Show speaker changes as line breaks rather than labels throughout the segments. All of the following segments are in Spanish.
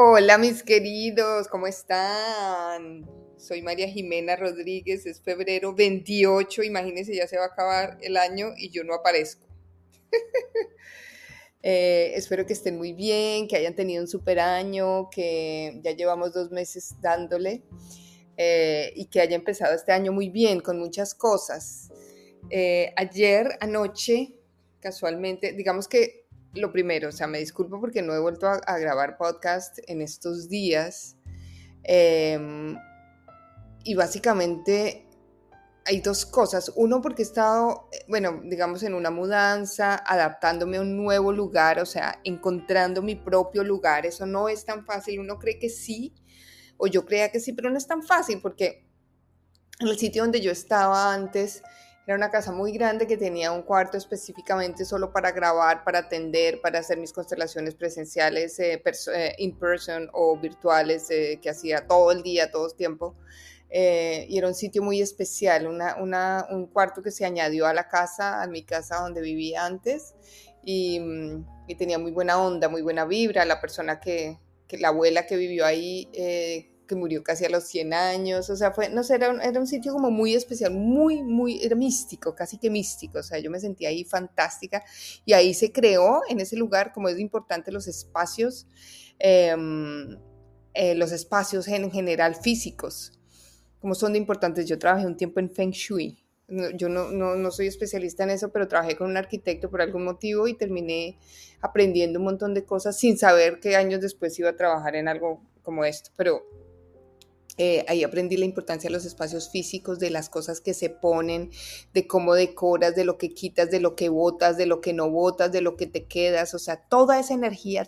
Hola mis queridos, ¿cómo están? Soy María Jimena Rodríguez, es febrero 28, imagínense ya se va a acabar el año y yo no aparezco. Eh, espero que estén muy bien, que hayan tenido un super año, que ya llevamos dos meses dándole eh, y que haya empezado este año muy bien, con muchas cosas. Eh, ayer, anoche, casualmente, digamos que lo primero, o sea, me disculpo porque no he vuelto a, grabar podcast en estos días. Em, y básicamente hay dos cosas. Uno, porque he estado, bueno, digamos, en una mudanza, adaptándome a un nuevo lugar, o sea, encontrando mi propio lugar. Eso no es tan fácil. Uno cree que sí, o yo creía que sí, pero no es tan fácil porque en el sitio donde yo estaba antes, era una casa muy grande que tenía un cuarto específicamente solo para grabar, para atender, para hacer mis constelaciones presenciales, eh, eh, in person o virtuales, eh, que hacía todo el día, todo el tiempo. y era un sitio muy especial, un cuarto que se añadió a la casa, a mi casa donde vivía antes, y, y tenía muy buena onda, muy buena vibra. La persona que, que la abuela que vivió ahí que murió casi a los 100 años, o sea, fue, no sé, era un, era un, sitio como muy especial, muy, muy, era místico, casi que místico, o sea, yo me sentía ahí fantástica y ahí se creó en ese lugar, como es importante los espacios, em, eh, los espacios en general físicos, como son de importantes. Yo trabajé un tiempo en Feng Shui, yo no, no, no, soy especialista en eso, pero trabajé con un arquitecto por algún motivo y terminé aprendiendo un montón de cosas sin saber que años después iba a trabajar en algo como esto. Pero eh, ahí aprendí la importancia de los espacios físicos, de las cosas que se ponen, de cómo decoras, de lo que quitas, de lo que botas, de lo que no botas, de lo que te quedas. O sea, toda esa energía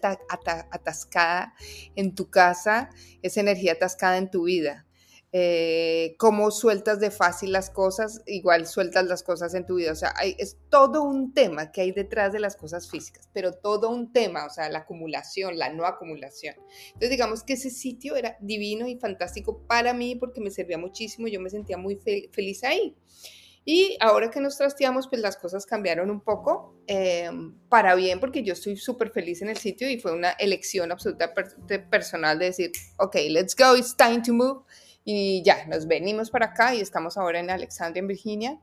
atascada en tu casa, esa energía atascada en tu vida. Eh, cómo sueltas de fácil las cosas, igual sueltas las cosas en tu vida. O sea, es todo un tema que hay detrás de las cosas físicas, pero todo un tema, o sea, la acumulación, la no acumulación. Entonces, digamos que ese sitio era divino y fantástico para mí porque me servía muchísimo, yo me sentía muy feliz ahí. Y ahora que nos trasteamos, pues las cosas cambiaron un poco em, para bien, porque yo estoy súper feliz en el sitio y fue una elección absoluta personal de decir, ok, let's go, it's time to move y ya, nos venimos para acá y estamos ahora en Alexandria, en Virginia,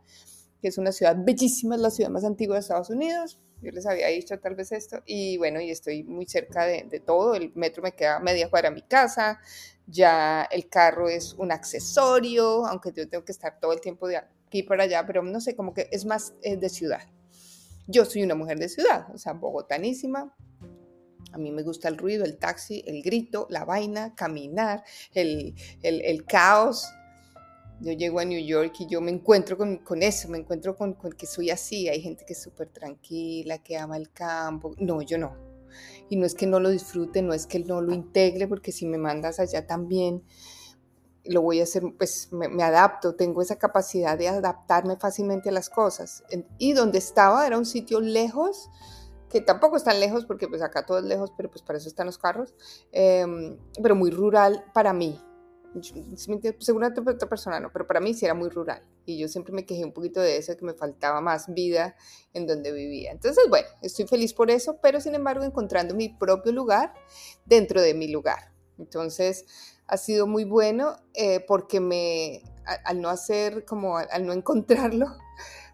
que es una ciudad bellísima, es la ciudad más antigua de Estados Unidos. Yo les había dicho tal vez esto. Y bueno, y estoy muy cerca de, todo. El metro me queda media cuadra a mi casa. Ya el carro es un accesorio, aunque yo tengo que estar todo el tiempo de aquí para allá, pero no sé, como que es más eh, de ciudad. Yo soy una mujer de ciudad, o sea, bogotanísima, a mí me gusta el ruido, el taxi, el grito, la vaina, caminar, el, caos. Yo llego a New York y yo me encuentro con, eso, me encuentro con, que soy así. Hay gente que es súper tranquila, que ama el campo. No, yo no. Y no es que no lo disfrute, no es que no lo integre, porque si me mandas allá también, lo voy a hacer, pues me, adapto, tengo esa capacidad de adaptarme fácilmente a las cosas. Y donde estaba era un sitio lejos que tampoco están lejos, porque pues acá todo es lejos, pero pues para eso están los carros, em, pero muy rural para mí. Seguramente otra persona no, pero para mí sí era muy rural. Y yo siempre me quejé un poquito de eso, que me faltaba más vida en donde vivía. Entonces, bueno, estoy feliz por eso, pero sin embargo encontrando mi propio lugar dentro de mi lugar. Entonces, ha sido muy bueno eh, porque me, al, no hacer, como al no encontrarlo,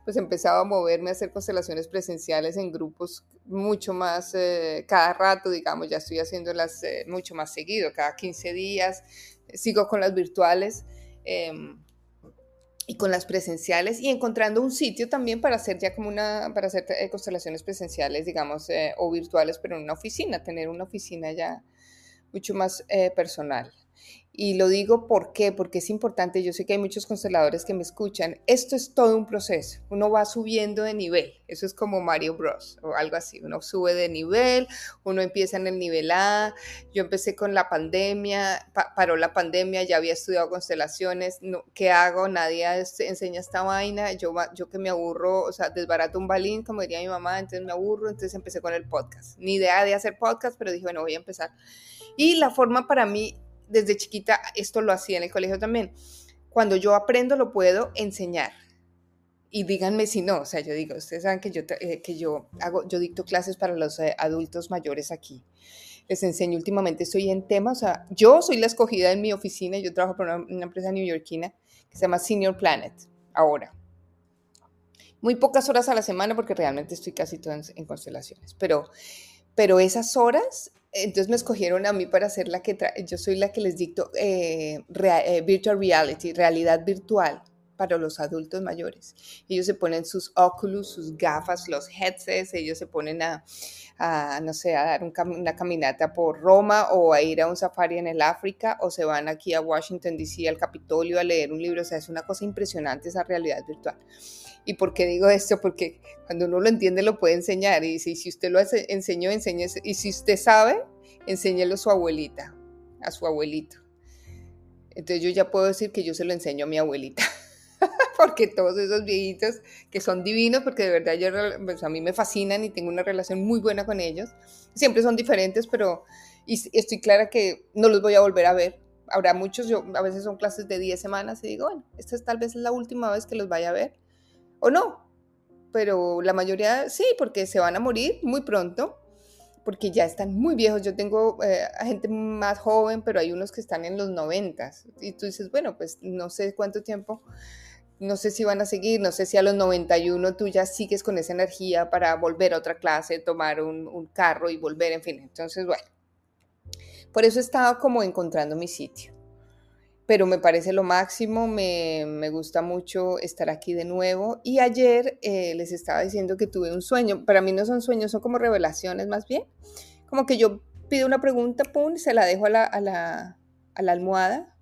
pues empezaba a moverme a hacer constelaciones presenciales en grupos mucho más, eh, cada rato, digamos, ya estoy haciéndolas eh, mucho más seguido, cada 15 días, sigo con las virtuales em, y con las presenciales y encontrando un sitio también para hacer ya como una, para hacer eh, constelaciones presenciales, digamos, o virtuales, pero en una oficina, tener una oficina ya mucho más personal. Y lo digo ¿por porque es importante, yo sé que hay muchos consteladores que me escuchan, esto es todo un proceso, uno va subiendo de nivel, eso es como Mario Bros o algo así, uno sube de nivel, uno empieza en el nivel A, yo empecé con la pandemia, paró la pandemia, ya había estudiado constelaciones, no, ¿qué hago? Nadie enseña esta vaina, yo, yo que me aburro, o sea, desbarato un balín, como diría mi mamá, entonces me aburro, entonces empecé con el podcast, ni idea de hacer podcast, pero dije, bueno, voy a empezar. Y la forma para mí desde chiquita esto lo hacía en el colegio también. Cuando yo aprendo lo puedo enseñar. Y díganme si no, o sea, yo digo, ustedes saben que yo, eh, que yo hago, yo dicto clases para los eh, adultos mayores aquí. les enseño últimamente, estoy en temas, o sea, yo soy la escogida en mi oficina, yo trabajo para una, una empresa neoyorquina que se llama Senior Planet, ahora. Muy pocas horas a la semana porque realmente estoy casi todo en, constelaciones, pero, pero esas horas, entonces me escogieron a mí para ser la que, yo soy la que les dicto eh, eh, virtual reality, realidad virtual para los adultos mayores. Ellos se ponen sus Oculus, sus gafas, los headsets, ellos se ponen a, no sé, a dar una caminata por Roma o a ir a un safari en el África o se van aquí a Washington, D.C., al Capitolio a leer un libro. O sea, es una cosa impresionante esa realidad virtual. ¿Y por qué digo esto? Porque cuando uno lo entiende lo puede enseñar y si, si usted lo enseñó, enseñe, y si usted sabe, enséñelo a su abuelita, a su abuelito. Entonces yo ya puedo decir que yo se lo enseño a mi abuelita. porque todos esos viejitos que son divinos, porque de verdad yo, pues, a mí me fascinan y tengo una relación muy buena con ellos, siempre son diferentes, pero estoy clara que no los voy a volver a ver. Habrá muchos, yo a veces son clases de 10 semanas y digo, bueno, esta es tal vez la última vez que los vaya a ver, o no, pero la mayoría sí, porque se van a morir muy pronto porque ya están muy viejos. Yo tengo eh, gente más joven, pero hay unos que están en los noventas. Y tú dices, bueno, pues no sé cuánto tiempo, no sé si van a seguir, no sé si a los 91 tú ya sigues con esa energía para volver a otra clase, tomar un, un carro y volver, en fin. Entonces, bueno, por eso he estado como encontrando mi sitio pero me parece lo máximo, me, me, gusta mucho estar aquí de nuevo. Y ayer eh, les estaba diciendo que tuve un sueño, para mí no son sueños, son como revelaciones más bien, como que yo pido una pregunta, pum, se la dejo a la, a la, a la almohada,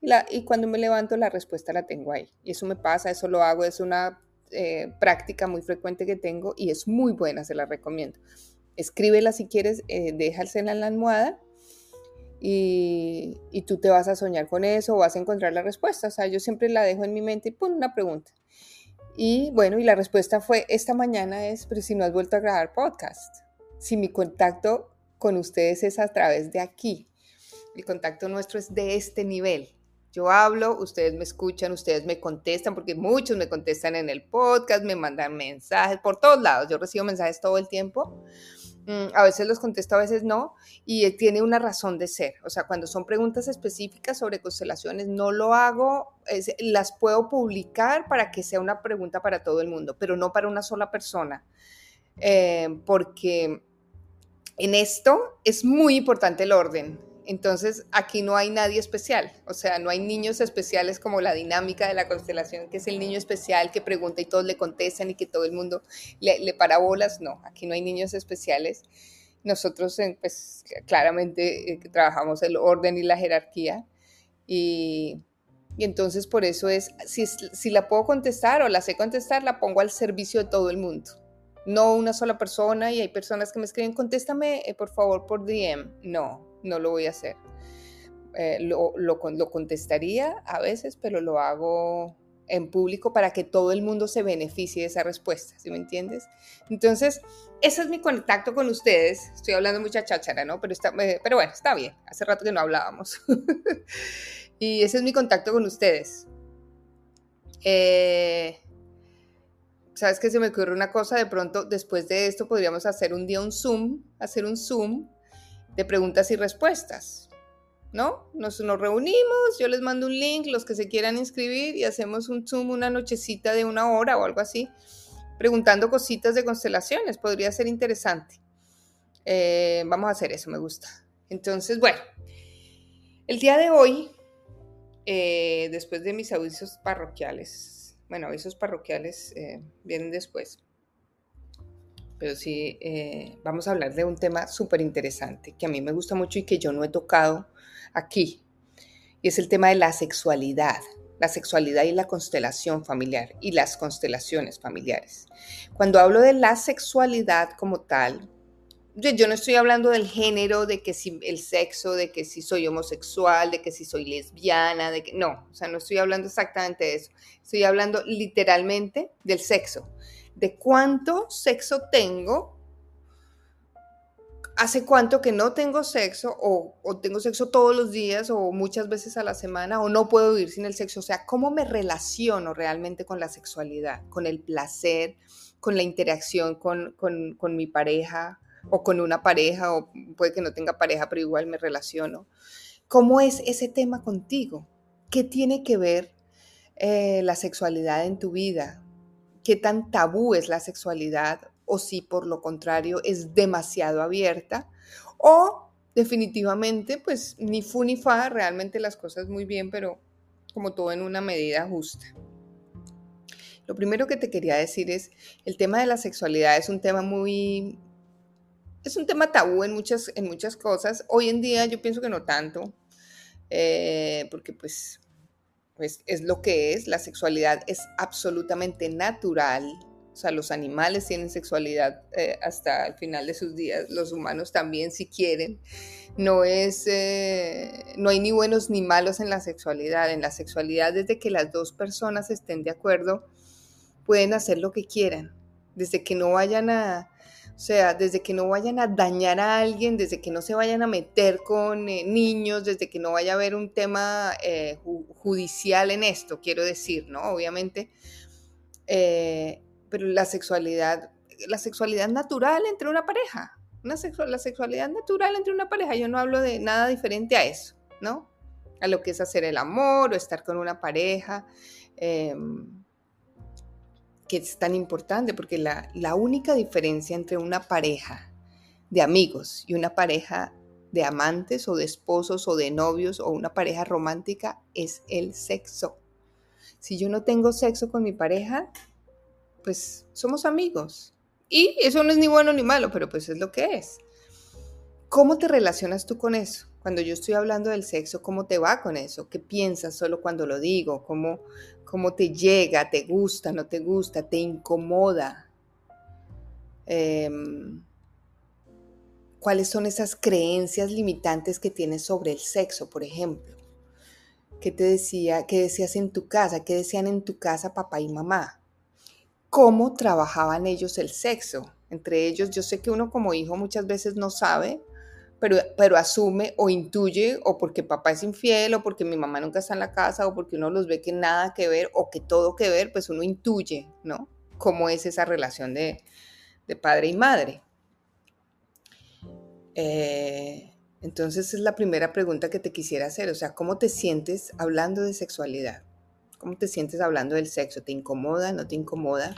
y, la, y, cuando me levanto la respuesta la tengo ahí. Y eso me pasa, eso lo hago, es una eh, práctica muy frecuente que tengo y es muy buena, se la recomiendo. Escríbela si quieres, eh, déjasela en la almohada y, tú te vas a soñar con eso o vas a encontrar la respuesta. O sea, yo siempre la dejo en mi mente y pum, una pregunta. Y bueno, y la respuesta fue, esta mañana es, pero si no has vuelto a grabar podcast, si mi contacto con ustedes es a través de aquí, el contacto nuestro es de este nivel. Yo hablo, ustedes me escuchan, ustedes me contestan, porque muchos me contestan en el podcast, me mandan mensajes por todos lados. Yo recibo mensajes todo el tiempo. Mm, a veces los contesto, a veces no, y eh, tiene una razón de ser. O sea, cuando son preguntas específicas sobre constelaciones, no lo hago, las puedo publicar para que sea una pregunta para todo el mundo, pero no para una sola persona, eh, porque en esto es muy importante el orden. Entonces, aquí no hay nadie especial, o sea, no hay niños especiales como la dinámica de la constelación, que es el niño especial que pregunta y todos le contestan y que todo el mundo le, le para bolas. No, aquí no hay niños especiales. Nosotros, pues, claramente eh, trabajamos el orden y la jerarquía y, y entonces por eso es, si, si la puedo contestar o la sé contestar, la pongo al servicio de todo el mundo no una sola persona y hay personas que me escriben, contéstame eh, por favor por DM. No, no lo voy a hacer. Eh, lo, lo, contestaría a veces, pero lo hago en público para que todo el mundo se beneficie de esa respuesta, ¿sí me entiendes? Entonces, ese es mi contacto con ustedes. Estoy hablando mucha cháchara, ¿no? Pero, está, eh, pero bueno, está bien. Hace rato que no hablábamos. y ese es mi contacto con ustedes. Eh, ¿Sabes que se me ocurre una cosa? De pronto, después de esto, podríamos hacer un día un Zoom, hacer un Zoom de preguntas y respuestas, ¿no? Nos, reunimos, yo les mando un link, los que se quieran inscribir y hacemos un Zoom, una nochecita de una hora o algo así, preguntando cositas de constelaciones, podría ser interesante. Eh, vamos a hacer eso, me gusta. Entonces, bueno, el día de hoy, eh, después de mis avisos parroquiales, bueno, avisos parroquiales eh, vienen después pero sí eh, vamos a hablar de un tema súper interesante que a mí me gusta mucho y que yo no he tocado aquí. Y es el tema de la sexualidad, la sexualidad y la constelación familiar y las constelaciones familiares. Cuando hablo de la sexualidad como tal, yo, no estoy hablando del género, de que si el sexo, de que si soy homosexual, de que si soy lesbiana, de que no, o sea, no estoy hablando exactamente de eso. Estoy hablando literalmente del sexo de cuánto sexo tengo, hace cuánto que no tengo sexo o, tengo sexo todos los días o muchas veces a la semana o no puedo vivir sin el sexo. O sea, cómo me relaciono realmente con la sexualidad, con el placer, con la interacción con, mi pareja, o con una pareja, o puede que no tenga pareja, pero igual me relaciono. ¿Cómo es ese tema contigo? ¿Qué tiene que ver eh, la sexualidad en tu vida? ¿Qué tan tabú es la sexualidad? O si por lo contrario es demasiado abierta. O definitivamente, pues ni fu ni fa, realmente las cosas muy bien, pero como todo en una medida justa. Lo primero que te quería decir es, el tema de la sexualidad es un tema muy, es un tema tabú en muchas, en muchas cosas. Hoy en día yo pienso que no tanto, eh, porque pues, pues es lo que es, la sexualidad es absolutamente natural. O sea, los animales tienen sexualidad eh, hasta el final de sus días, los humanos también si quieren. No es, eh, no hay ni buenos ni malos en la sexualidad. En la sexualidad, desde que las dos personas estén de acuerdo, pueden hacer lo que quieran, desde que no vayan a, o sea, desde que no vayan a dañar a alguien, desde que no se vayan a meter con eh, niños, desde que no vaya a haber un tema eh, judicial en esto, quiero decir, ¿no? Obviamente, eh, pero la sexualidad, la sexualidad natural entre una pareja, una la sexualidad natural entre una pareja, yo no hablo de nada diferente a eso, ¿no? A lo que es hacer el amor o estar con una pareja. Que es tan importante, porque la, única diferencia entre una pareja de amigos y una pareja de amantes o de esposos o de novios o una pareja romántica es el sexo. Si yo no tengo sexo con mi pareja, pues somos amigos. Y eso no es ni bueno ni malo, pero pues es lo que es. ¿Cómo te relacionas tú con eso? Cuando yo estoy hablando del sexo, ¿cómo te va con eso? ¿Qué piensas solo cuando lo digo? ¿Cómo, cómo te llega, te gusta, no te gusta, te incomoda. Em, ¿Cuáles son esas creencias limitantes que tienes sobre el sexo, por ejemplo? ¿Qué te decía, qué decías en tu casa? ¿Qué decían en tu casa papá y mamá? ¿Cómo trabajaban ellos el sexo? Entre ellos, yo sé que uno como hijo muchas veces no sabe, pero, asume o intuye o porque papá es infiel o porque mi mamá nunca está en la casa o porque uno los ve que nada que ver o que todo que ver, pues uno intuye, ¿no? Cómo es esa relación de, padre y madre. Eh, entonces es la primera pregunta que te quisiera hacer, o sea, ¿cómo te sientes hablando de sexualidad? ¿Cómo te sientes hablando del sexo? ¿Te incomoda? ¿No te incomoda?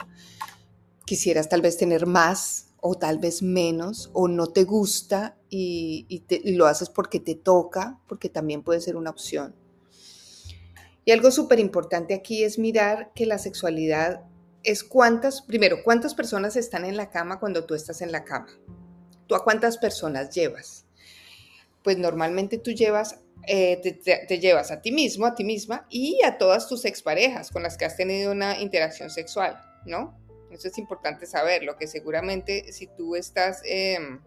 ¿Quisieras tal vez tener más o tal vez menos, o no te gusta y, lo haces porque te toca, porque también puede ser una opción. Y algo súper importante aquí es mirar que la sexualidad es cuántas, primero, cuántas personas están en la cama cuando tú estás en la cama. ¿Tú a cuántas personas llevas? Pues normalmente tú llevas, eh, te, te, llevas a ti mismo, a ti misma y a todas tus exparejas con las que has tenido una interacción sexual, ¿no? Eso es importante saberlo, que seguramente si tú estás em,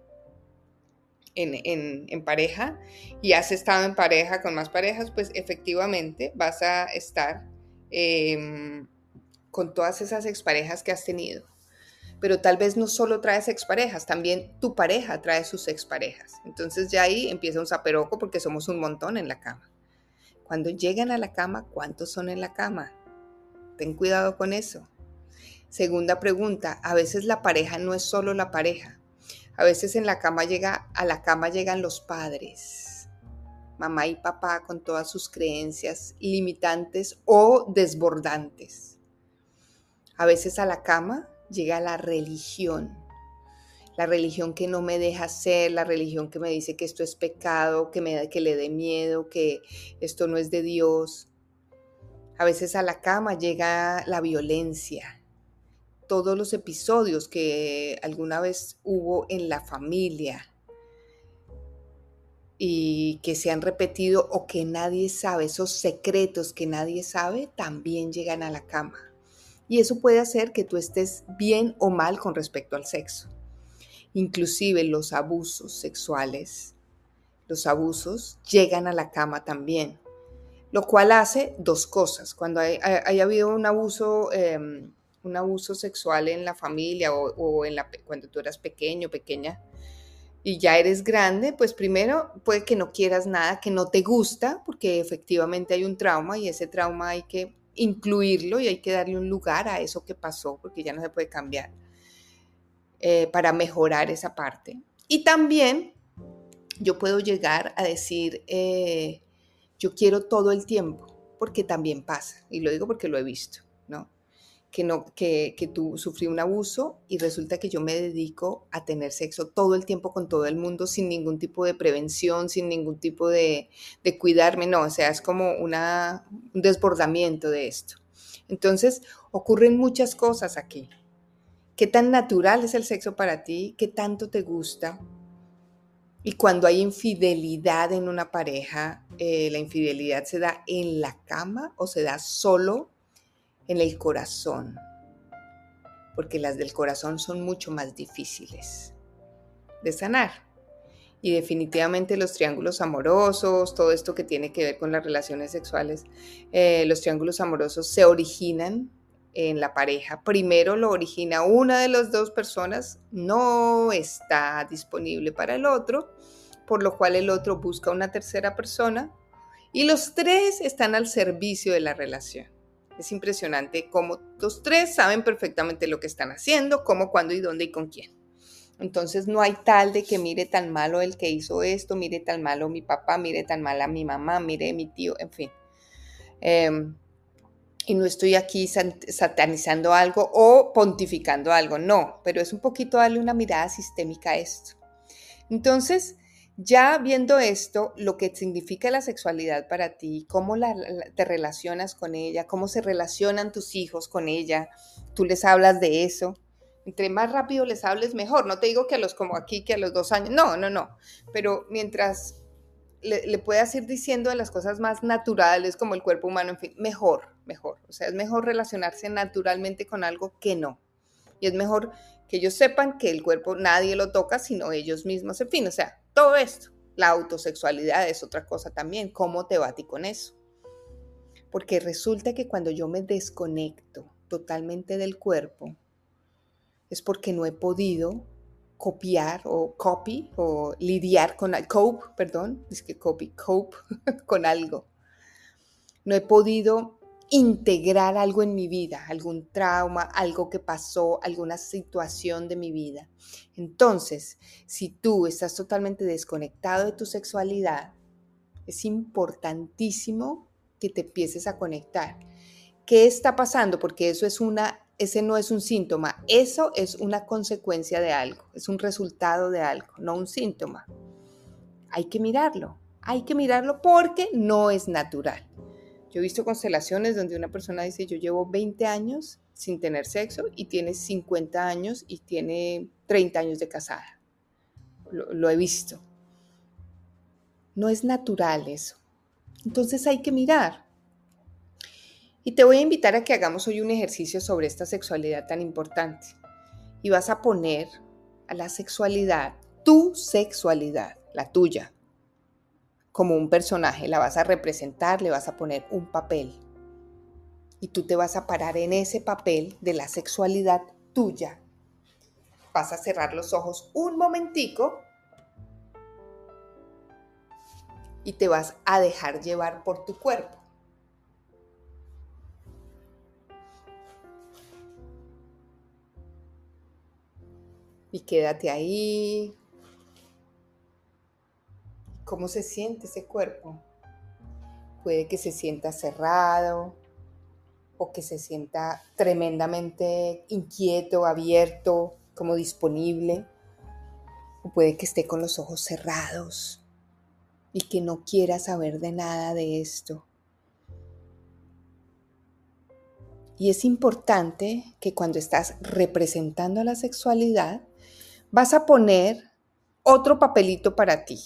en, pareja y has estado en pareja con más parejas, pues efectivamente vas a estar em, con todas esas exparejas que has tenido. Pero tal vez no solo traes exparejas, también tu pareja trae sus exparejas. Entonces ya ahí empieza un zaperoco porque somos un montón en la cama. Cuando llegan a la cama, ¿cuántos son en la cama? Ten cuidado con eso. Segunda pregunta, a veces la pareja no es solo la pareja. A veces en la cama llega, a la cama llegan los padres, mamá y papá con todas sus creencias limitantes o desbordantes. A veces a la cama llega la religión, la religión que no me deja ser, la religión que me dice que esto es pecado, que, me, que le dé miedo, que esto no es de Dios. A veces a la cama llega la violencia, todos los episodios que alguna vez hubo en la familia y que se han repetido o que nadie sabe, esos secretos que nadie sabe, también llegan a la cama. Y eso puede hacer que tú estés bien o mal con respecto al sexo. Inclusive los abusos sexuales, los abusos llegan a la cama también. Lo cual hace dos cosas. Cuando haya habido un abuso em, un abuso sexual en la familia o, en la, cuando tú eras pequeño, pequeña, y ya eres grande, pues primero puede que no quieras nada que no te gusta, porque efectivamente hay un trauma y ese trauma hay que incluirlo y hay que darle un lugar a eso que pasó, porque ya no se puede cambiar, eh, para mejorar esa parte. Y también yo puedo llegar a decir, eh, yo quiero todo el tiempo, porque también pasa, y lo digo porque lo he visto. Que, no, que, que tú sufrí un abuso y resulta que yo me dedico a tener sexo todo el tiempo con todo el mundo sin ningún tipo de prevención, sin ningún tipo de, de cuidarme, no, o sea, es como una, un desbordamiento de esto. Entonces, ocurren muchas cosas aquí. ¿Qué tan natural es el sexo para ti? ¿Qué tanto te gusta? Y cuando hay infidelidad en una pareja, eh, la infidelidad se da en la cama o se da solo en el corazón, porque las del corazón son mucho más difíciles de sanar. Y definitivamente los triángulos amorosos, todo esto que tiene que ver con las relaciones sexuales, eh, los triángulos amorosos se originan en la pareja. Primero lo origina una de las dos personas, no está disponible para el otro, por lo cual el otro busca una tercera persona y los tres están al servicio de la relación. Es impresionante cómo los tres saben perfectamente lo que están haciendo, cómo, cuándo y dónde y con quién. Entonces no hay tal de que mire tan malo el que hizo esto, mire tan malo mi papá, mire tan mal a mi mamá, mire mi tío, en fin. Em, y no estoy aquí satanizando algo o pontificando algo, no, pero es un poquito darle una mirada sistémica a esto. Entonces, ya viendo esto, lo que significa la sexualidad para ti, cómo te relacionas con ella, cómo se relacionan tus hijos con ella, tú les hablas de eso. Entre más rápido les hables, mejor. No te digo que a los como aquí, que a los dos años. No, no, no. Pero mientras le, puedas ir diciendo de las cosas más naturales como el cuerpo humano, en fin, mejor, mejor. O sea, es mejor relacionarse naturalmente con algo que no. Y es mejor que ellos sepan que el cuerpo nadie lo toca, sino ellos mismos, en fin, o sea, todo esto. La autosexualidad es otra cosa también. ¿Cómo te ti con eso? Porque resulta que cuando yo me desconecto totalmente del cuerpo, es porque no he podido copiar o copy o lidiar con, cope, perdón, es que copy, cope con algo. No he podido integrar algo en mi vida, algún trauma, algo que pasó, alguna situación de mi vida. Entonces, si tú estás totalmente desconectado de tu sexualidad, es importantísimo que te empieces a conectar. ¿Qué está pasando? Porque eso es una ese no es un síntoma, eso es una consecuencia de algo, es un resultado de algo, no un síntoma. Hay que mirarlo, hay que mirarlo porque no es natural. Yo he visto constelaciones donde una persona dice, yo llevo 20 años sin tener sexo y tiene 50 años y tiene 30 años de casada. Lo, he visto. No es natural eso. Entonces hay que mirar. Y te voy a invitar a que hagamos hoy un ejercicio sobre esta sexualidad tan importante. Y vas a poner a la sexualidad, tu sexualidad, la tuya, como un personaje. La vas a representar, le vas a poner un papel. Y tú te vas a parar en ese papel de la sexualidad tuya. Vas a cerrar los ojos un momentico y te vas a dejar llevar por tu cuerpo. y quédate ahí. ¿Cómo se siente ese cuerpo? Puede que se sienta cerrado o que se sienta tremendamente inquieto, abierto, como disponible. O puede que esté con los ojos cerrados y que no quiera saber de nada de esto. Y es importante que cuando estás representando la sexualidad, vas a poner otro papelito para ti.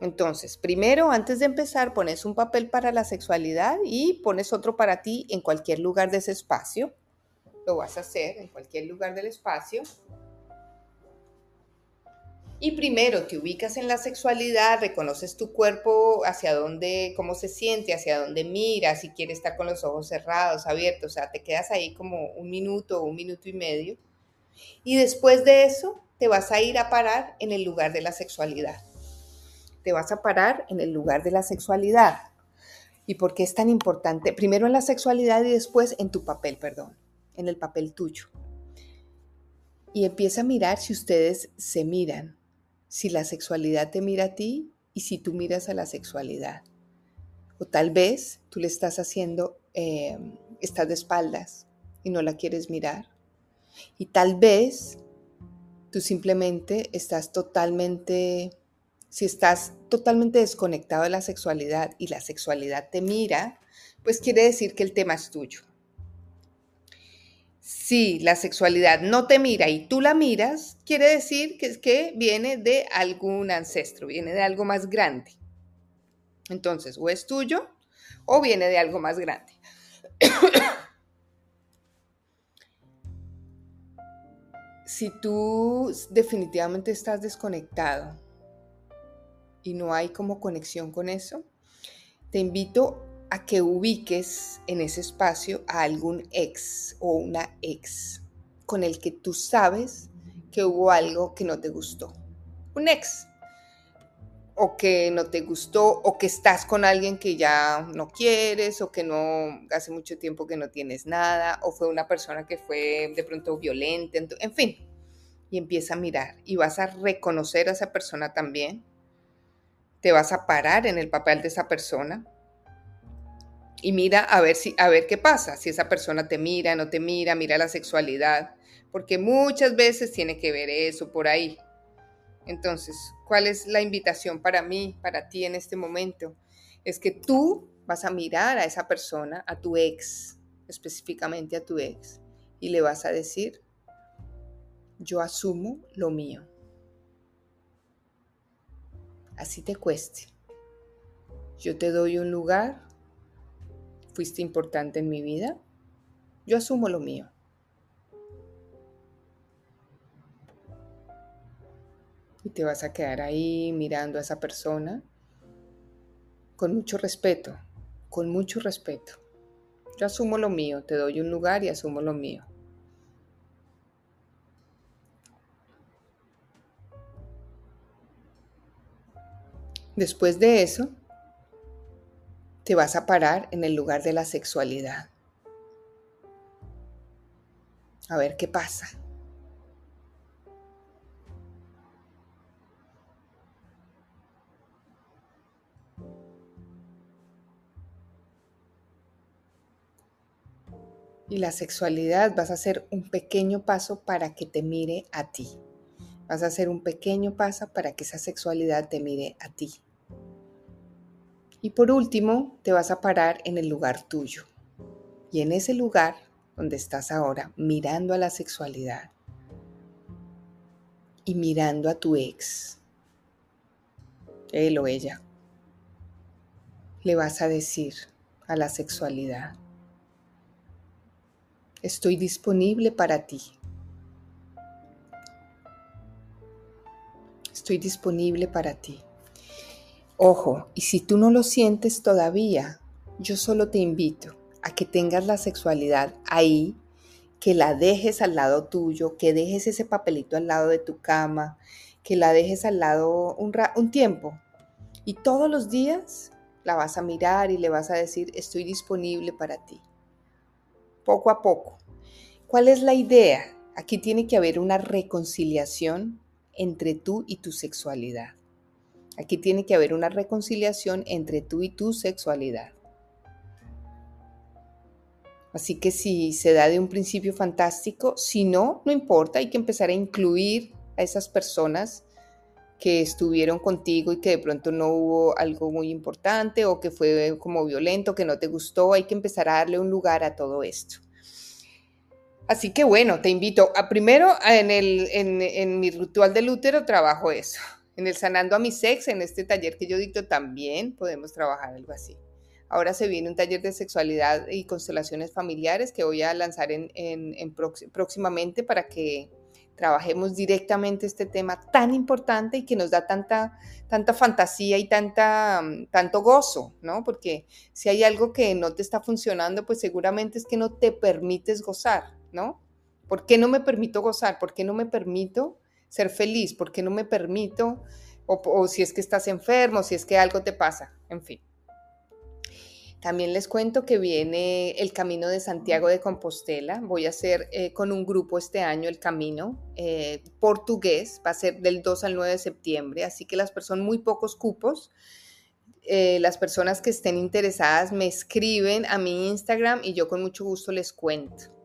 Entonces, primero, antes de empezar, pones un papel para la sexualidad y pones otro para ti en cualquier lugar de ese espacio. Lo vas a hacer en cualquier lugar del espacio. Y primero te ubicas en la sexualidad, reconoces tu cuerpo, hacia dónde, cómo se siente, hacia dónde mira, si quiere estar con los ojos cerrados, abiertos, o sea, te quedas ahí como un minuto un minuto y medio. Y después de eso, te vas a ir a parar en el lugar de la sexualidad. Te vas a parar en el lugar de la sexualidad. ¿Y por qué es tan importante? Primero en la sexualidad y después en tu papel, perdón, en el papel tuyo. Y empieza a mirar si ustedes se miran. si la sexualidad te mira a ti y si tú miras a la sexualidad. O tal vez tú le estás haciendo, eh, estás de espaldas y no la quieres mirar. Y tal vez tú simplemente estás totalmente, si estás totalmente desconectado de la sexualidad y la sexualidad te mira, pues quiere decir que el tema es tuyo. Si la sexualidad no te mira y tú la miras, quiere decir que, que viene de algún ancestro, viene de algo más grande. Entonces, o es tuyo o viene de algo más grande. si tú definitivamente estás desconectado y no hay como conexión con eso, te invito a que ubiques en ese espacio a algún ex o una ex con el que tú sabes que hubo algo que no te gustó. Un ex. O que no te gustó, o que estás con alguien que ya no quieres, o que no hace mucho tiempo que no tienes nada, o fue una persona que fue de pronto violenta, en fin. Y empieza a mirar y vas a reconocer a esa persona también. Te vas a parar en el papel de esa persona y mira a ver si a ver qué pasa, si esa persona te mira, no te mira, mira la sexualidad, porque muchas veces tiene que ver eso por ahí. Entonces, ¿cuál es la invitación para mí, para ti en este momento? Es que tú vas a mirar a esa persona, a tu ex, específicamente a tu ex, y le vas a decir, yo asumo lo mío. Así te cueste. Yo te doy un lugar fuiste importante en mi vida, yo asumo lo mío. Y te vas a quedar ahí mirando a esa persona con mucho respeto, con mucho respeto. Yo asumo lo mío, te doy un lugar y asumo lo mío. Después de eso, te vas a parar en el lugar de la sexualidad. A ver qué pasa. Y la sexualidad vas a hacer un pequeño paso para que te mire a ti. Vas a hacer un pequeño paso para que esa sexualidad te mire a ti. Y por último, te vas a parar en el lugar tuyo. Y en ese lugar donde estás ahora, mirando a la sexualidad y mirando a tu ex, él o ella, le vas a decir a la sexualidad, estoy disponible para ti. Estoy disponible para ti. Ojo, y si tú no lo sientes todavía, yo solo te invito a que tengas la sexualidad ahí, que la dejes al lado tuyo, que dejes ese papelito al lado de tu cama, que la dejes al lado un, un tiempo. Y todos los días la vas a mirar y le vas a decir, estoy disponible para ti. Poco a poco. ¿Cuál es la idea? Aquí tiene que haber una reconciliación entre tú y tu sexualidad. Aquí tiene que haber una reconciliación entre tú y tu sexualidad. Así que si se da de un principio fantástico, si no, no importa, hay que empezar a incluir a esas personas que estuvieron contigo y que de pronto no hubo algo muy importante o que fue como violento, que no te gustó, hay que empezar a darle un lugar a todo esto. Así que bueno, te invito a primero en, el, en, mi ritual del útero trabajo eso. En el Sanando a mi Sex, en este taller que yo dicto, también podemos trabajar algo así. Ahora se viene un taller de sexualidad y constelaciones familiares que voy a lanzar en, próximamente para que trabajemos directamente este tema tan importante y que nos da tanta, tanta fantasía y tanta, tanto gozo, ¿no? Porque si hay algo que no te está funcionando, pues seguramente es que no te permites gozar, ¿no? ¿Por qué no me permito gozar? ¿Por qué no me permito ser feliz, porque no me permito, o, si es que estás enfermo, si es que algo te pasa, en fin. También les cuento que viene el Camino de Santiago de Compostela. Voy a hacer eh, con un grupo este año el camino eh, portugués. Va a ser del 2 al 9 de septiembre, así que las personas, muy pocos cupos. Eh, las personas que estén interesadas me escriben a mi Instagram y yo con mucho gusto les cuento.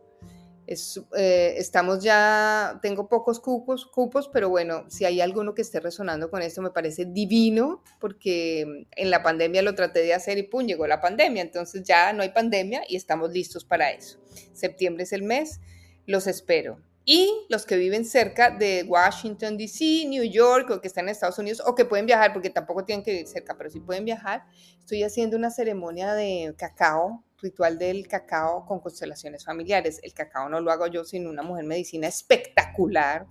Eh, estamos ya, tengo pocos cupos, cupos, pero bueno, si hay alguno que esté resonando con esto, me parece divino, porque en la pandemia lo traté de hacer y pum, llegó la pandemia, entonces ya no hay pandemia y estamos listos para eso. Septiembre es el mes, los espero. Y los que viven cerca de Washington, D.C., New York, o que están en Estados Unidos, o que pueden viajar, porque tampoco tienen que vivir cerca, pero si pueden viajar, estoy haciendo una ceremonia de cacao ritual del cacao con constelaciones familiares. El cacao no lo hago yo, sino una mujer medicina espectacular,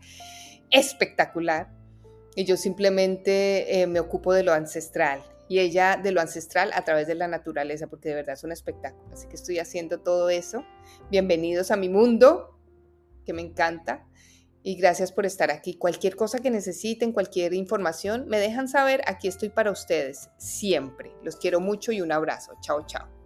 espectacular. Y yo simplemente eh, me ocupo de lo ancestral y ella de lo ancestral a través de la naturaleza, porque de verdad es un espectáculo. Así que estoy haciendo todo eso. Bienvenidos a mi mundo, que me encanta. Y gracias por estar aquí. Cualquier cosa que necesiten, cualquier información, me dejan saber. Aquí estoy para ustedes, siempre. Los quiero mucho y un abrazo. Chao, chao.